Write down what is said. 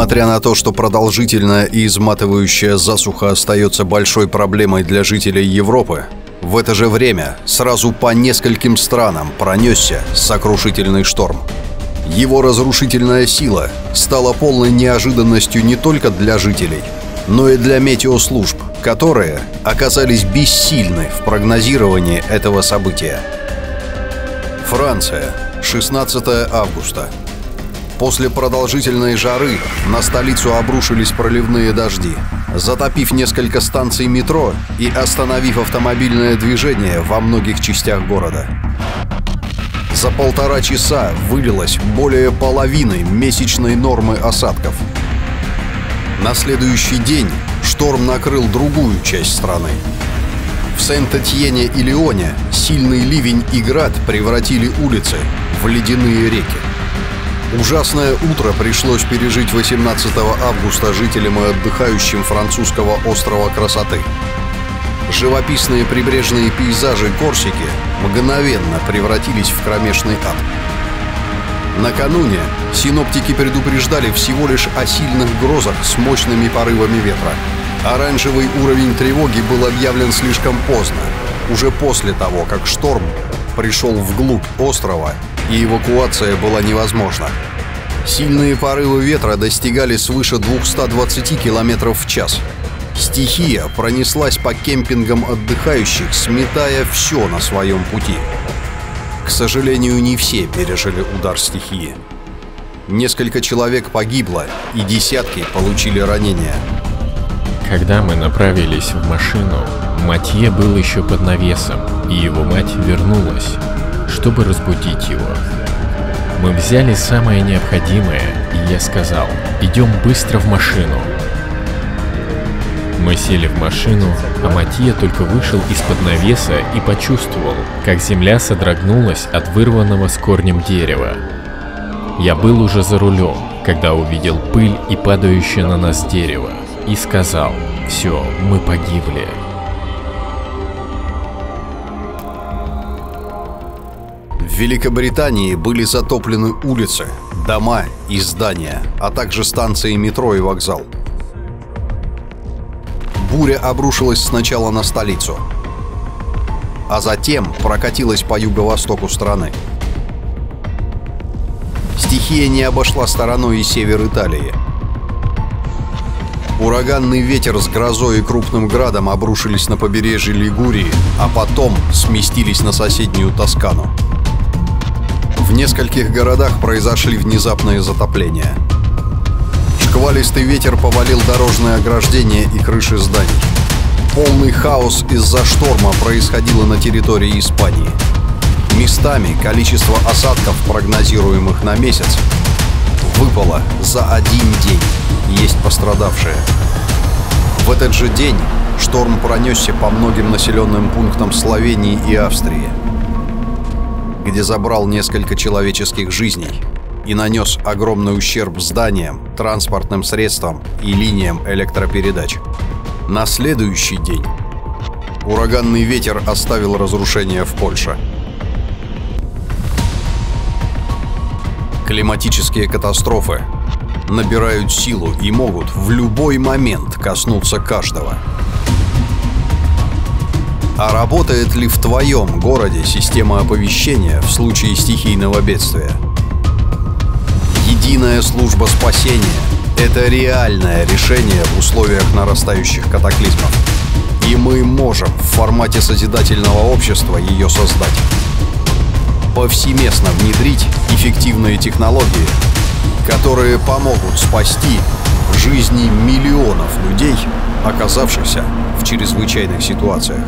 Несмотря на то, что продолжительная и изматывающая засуха остается большой проблемой для жителей Европы, в это же время сразу по нескольким странам пронесся сокрушительный шторм. Его разрушительная сила стала полной неожиданностью не только для жителей, но и для метеослужб, которые оказались бессильны в прогнозировании этого события. Франция, 16 августа. После продолжительной жары на столицу обрушились проливные дожди, затопив несколько станций метро и остановив автомобильное движение во многих частях города. За полтора часа вылилось более половины месячной нормы осадков. На следующий день шторм накрыл другую часть страны. В Сент-Этьене и Лионе сильный ливень и град превратили улицы в ледяные реки. Ужасное утро пришлось пережить 18 августа жителям и отдыхающим французского острова красоты. Живописные прибрежные пейзажи Корсики мгновенно превратились в кромешный ад. Накануне синоптики предупреждали всего лишь о сильных грозах с мощными порывами ветра. Оранжевый уровень тревоги был объявлен слишком поздно, уже после того, как шторм пришел вглубь острова и эвакуация была невозможна. Сильные порывы ветра достигали свыше 220 км в час. Стихия пронеслась по кемпингам отдыхающих, сметая все на своем пути. К сожалению, не все пережили удар стихии. Несколько человек погибло, и десятки получили ранения. Когда мы направились в машину, Матье был еще под навесом, и его мать вернулась, чтобы разбудить его. Мы взяли самое необходимое, и я сказал, идем быстро в машину. Мы сели в машину, а Матье только вышел из-под навеса и почувствовал, как земля содрогнулась от вырванного с корнем дерева. Я был уже за рулем, когда увидел пыль и падающее на нас дерево, и сказал, все, мы погибли. Великобритании были затоплены улицы, дома и здания, а также станции метро и вокзал. Буря обрушилась сначала на столицу, а затем прокатилась по юго-востоку страны. Стихия не обошла стороной и север Италии. Ураганный ветер с грозой и крупным градом обрушились на побережье Лигурии, а потом сместились на соседнюю Тоскану. В нескольких городах произошли внезапные затопления. Шквалистый ветер повалил дорожные ограждения и крыши зданий. Полный хаос из-за шторма происходило на территории Испании. Местами количество осадков, прогнозируемых на месяц, выпало за один день. Есть пострадавшие. В этот же день шторм пронесся по многим населенным пунктам Словении и Австрии где забрал несколько человеческих жизней и нанес огромный ущерб зданиям, транспортным средствам и линиям электропередач. На следующий день ураганный ветер оставил разрушения в Польше. Климатические катастрофы набирают силу и могут в любой момент коснуться каждого – а работает ли в твоем городе система оповещения в случае стихийного бедствия? Единая служба спасения – это реальное решение в условиях нарастающих катаклизмов. И мы можем в формате созидательного общества ее создать. Повсеместно внедрить эффективные технологии, которые помогут спасти жизни миллионов людей, оказавшихся в чрезвычайных ситуациях.